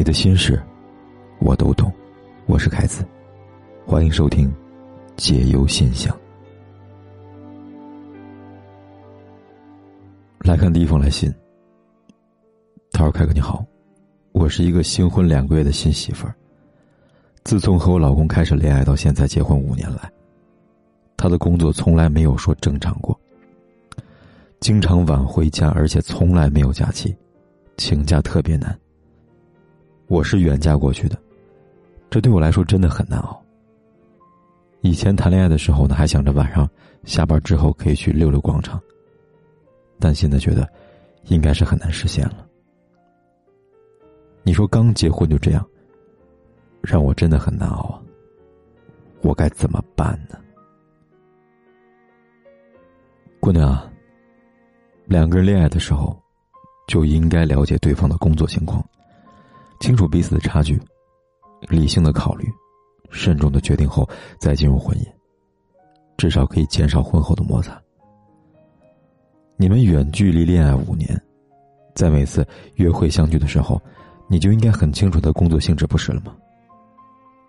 你的心事，我都懂。我是凯子，欢迎收听解忧信箱。来看第一封来信。他说：“凯哥你好，我是一个新婚两个月的新媳妇儿。自从和我老公开始恋爱到现在结婚五年来，他的工作从来没有说正常过，经常晚回家，而且从来没有假期，请假特别难。我是远嫁过去的。”这对我来说真的很难熬。以前谈恋爱的时候呢，还想着晚上下班之后可以去溜溜广场。但现在觉得，应该是很难实现了。你说刚结婚就这样，让我真的很难熬啊。我该怎么办呢？姑娘，两个人恋爱的时候，就应该了解对方的工作情况，清楚彼此的差距。理性的考虑，慎重的决定后再进入婚姻，至少可以减少婚后的摩擦。你们远距离恋爱五年，在每次约会相聚的时候，你就应该很清楚的工作性质，不是了吗？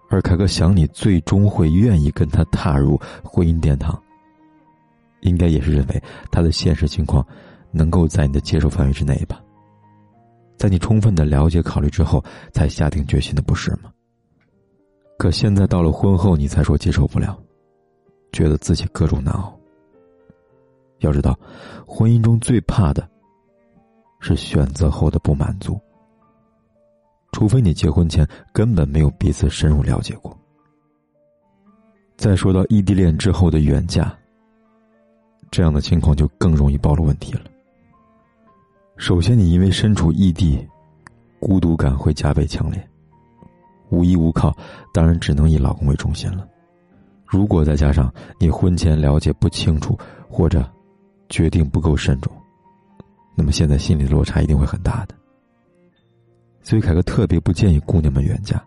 而凯哥想你最终会愿意跟他踏入婚姻殿堂，应该也是认为他的现实情况能够在你的接受范围之内吧？在你充分的了解考虑之后，才下定决心的，不是吗？可现在到了婚后，你才说接受不了，觉得自己各种难熬。要知道，婚姻中最怕的是选择后的不满足。除非你结婚前根本没有彼此深入了解过。再说到异地恋之后的远嫁，这样的情况就更容易暴露问题了。首先，你因为身处异地，孤独感会加倍强烈。无依无靠，当然只能以老公为中心了。如果再加上你婚前了解不清楚，或者决定不够慎重，那么现在心理落差一定会很大的。所以凯哥特别不建议姑娘们远嫁。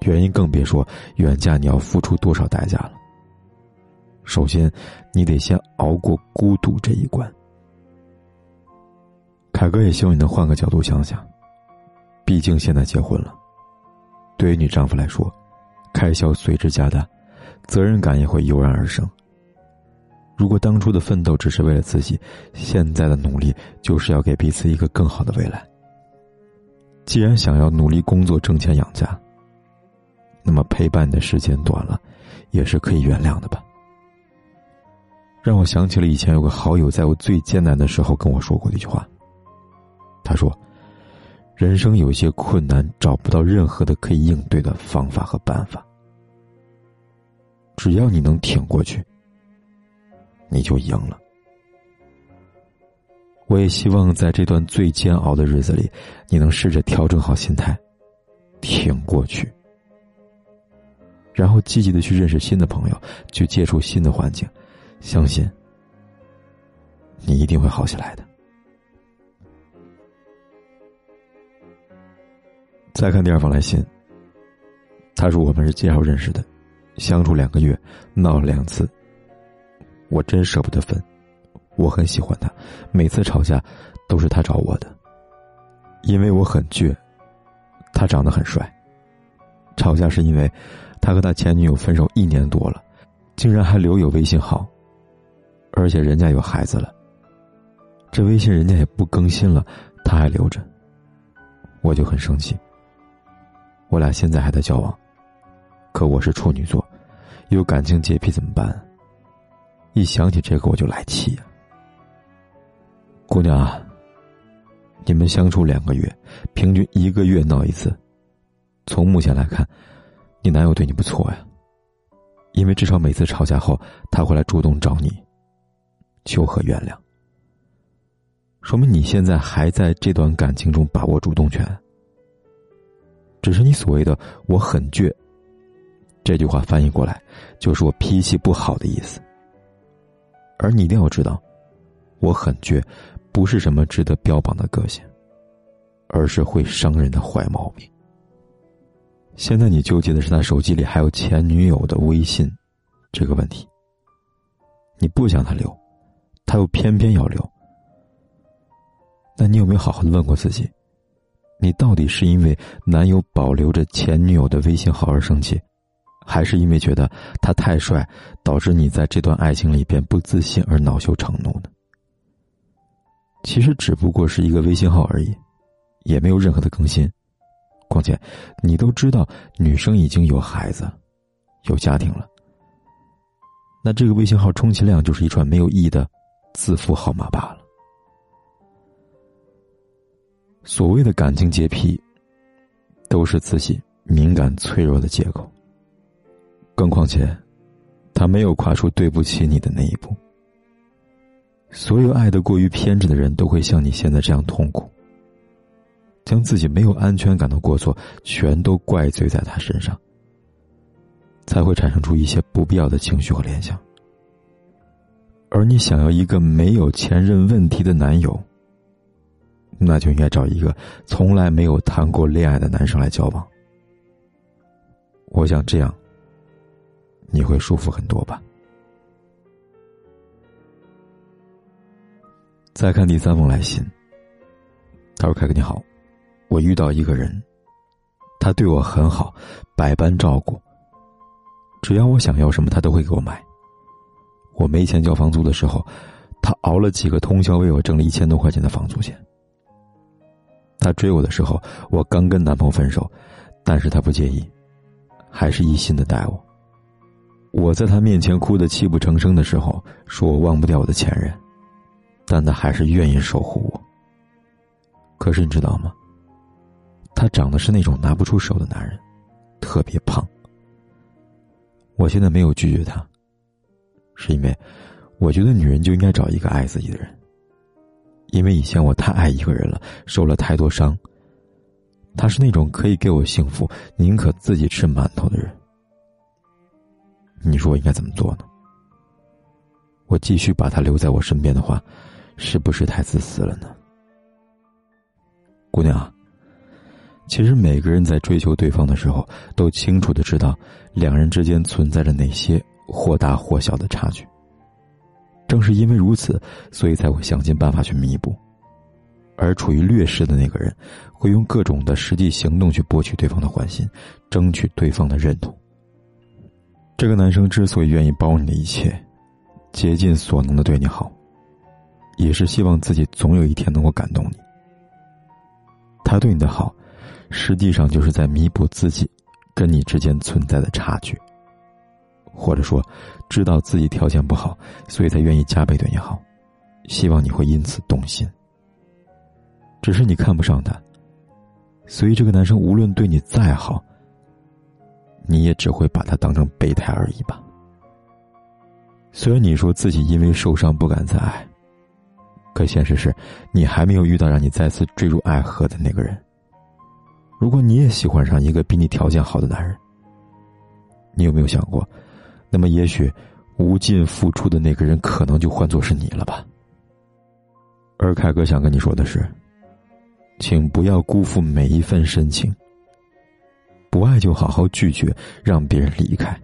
原因更别说远嫁你要付出多少代价了。首先，你得先熬过孤独这一关。凯哥也希望你能换个角度想想，毕竟现在结婚了。对于你丈夫来说，开销随之加大，责任感也会油然而生。如果当初的奋斗只是为了自己，现在的努力就是要给彼此一个更好的未来。既然想要努力工作挣钱养家，那么陪伴你的时间短了，也是可以原谅的吧。让我想起了以前有个好友在我最艰难的时候跟我说过的一句话。他说。人生有些困难，找不到任何的可以应对的方法和办法。只要你能挺过去，你就赢了。我也希望在这段最煎熬的日子里，你能试着调整好心态，挺过去，然后积极的去认识新的朋友，去接触新的环境，相信你一定会好起来的。再看第二封来信。他说：“我们是介绍认识的，相处两个月，闹了两次。我真舍不得分，我很喜欢他，每次吵架都是他找我的，因为我很倔，他长得很帅。吵架是因为他和他前女友分手一年多了，竟然还留有微信号，而且人家有孩子了，这微信人家也不更新了，他还留着，我就很生气。”我俩现在还在交往，可我是处女座，有感情洁癖怎么办？一想起这个我就来气呀。姑娘啊，你们相处两个月，平均一个月闹一次，从目前来看，你男友对你不错呀，因为至少每次吵架后他会来主动找你，求和原谅，说明你现在还在这段感情中把握主动权。只是你所谓的“我很倔”，这句话翻译过来就是我脾气不好的意思。而你一定要知道，“我很倔”不是什么值得标榜的个性，而是会伤人的坏毛病。现在你纠结的是他手机里还有前女友的微信这个问题。你不想他留，他又偏偏要留。那你有没有好好的问过自己？你到底是因为男友保留着前女友的微信号而生气，还是因为觉得他太帅，导致你在这段爱情里边不自信而恼羞成怒呢？其实只不过是一个微信号而已，也没有任何的更新。况且，你都知道女生已经有孩子、有家庭了，那这个微信号充其量就是一串没有意义的字符号码罢了。所谓的感情洁癖，都是自己敏感脆弱的借口。更况且，他没有跨出对不起你的那一步。所有爱的过于偏执的人都会像你现在这样痛苦，将自己没有安全感的过错全都怪罪在他身上，才会产生出一些不必要的情绪和联想。而你想要一个没有前任问题的男友。那就应该找一个从来没有谈过恋爱的男生来交往。我想这样，你会舒服很多吧。再看第三封来信。他说：“凯哥你好，我遇到一个人，他对我很好，百般照顾。只要我想要什么，他都会给我买。我没钱交房租的时候，他熬了几个通宵为我挣了一千多块钱的房租钱。”他追我的时候，我刚跟男朋友分手，但是他不介意，还是一心的待我。我在他面前哭得泣不成声的时候，说我忘不掉我的前任，但他还是愿意守护我。可是你知道吗？他长得是那种拿不出手的男人，特别胖。我现在没有拒绝他，是因为我觉得女人就应该找一个爱自己的人。因为以前我太爱一个人了，受了太多伤。他是那种可以给我幸福，宁可自己吃馒头的人。你说我应该怎么做呢？我继续把他留在我身边的话，是不是太自私了呢？姑娘，其实每个人在追求对方的时候，都清楚的知道两人之间存在着哪些或大或小的差距。正是因为如此，所以才会想尽办法去弥补，而处于劣势的那个人，会用各种的实际行动去博取对方的欢心，争取对方的认同。这个男生之所以愿意包你的一切，竭尽所能的对你好，也是希望自己总有一天能够感动你。他对你的好，实际上就是在弥补自己跟你之间存在的差距。或者说，知道自己条件不好，所以才愿意加倍对你好，希望你会因此动心。只是你看不上他，所以这个男生无论对你再好，你也只会把他当成备胎而已吧。虽然你说自己因为受伤不敢再爱，可现实是，你还没有遇到让你再次坠入爱河的那个人。如果你也喜欢上一个比你条件好的男人，你有没有想过？那么，也许无尽付出的那个人，可能就换作是你了吧。而凯哥想跟你说的是，请不要辜负每一份深情。不爱就好好拒绝，让别人离开。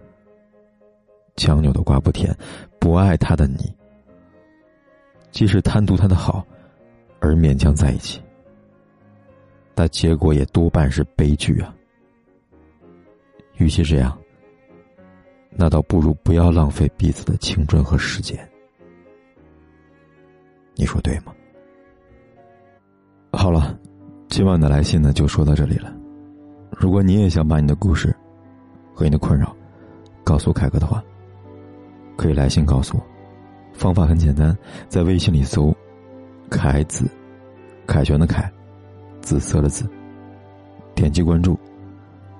强扭的瓜不甜，不爱他的你，即使贪图他的好，而勉强在一起，但结果也多半是悲剧啊。与其这样。那倒不如不要浪费彼此的青春和时间，你说对吗？好了，今晚的来信呢就说到这里了。如果你也想把你的故事和你的困扰告诉凯哥的话，可以来信告诉我。方法很简单，在微信里搜“凯子”，凯旋的凯，紫色的紫，点击关注，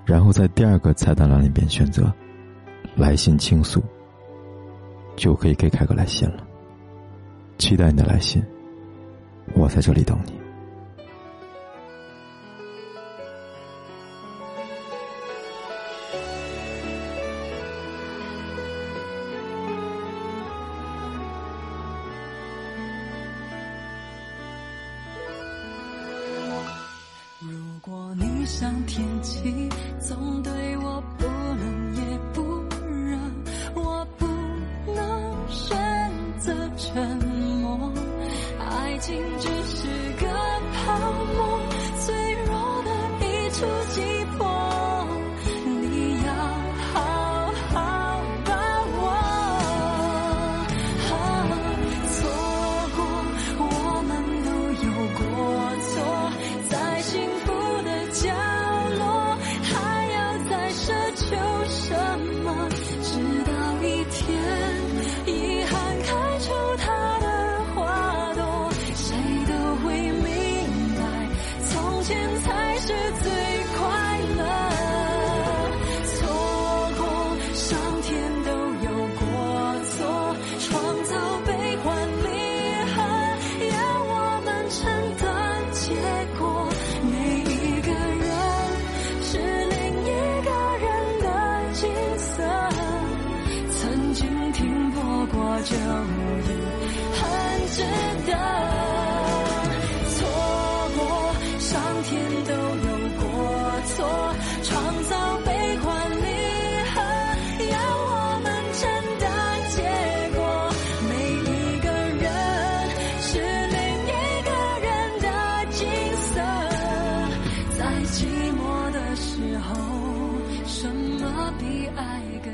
然后在第二个菜单栏里边选择。来信倾诉，就可以给凯哥来信了。期待你的来信，我在这里等你。初心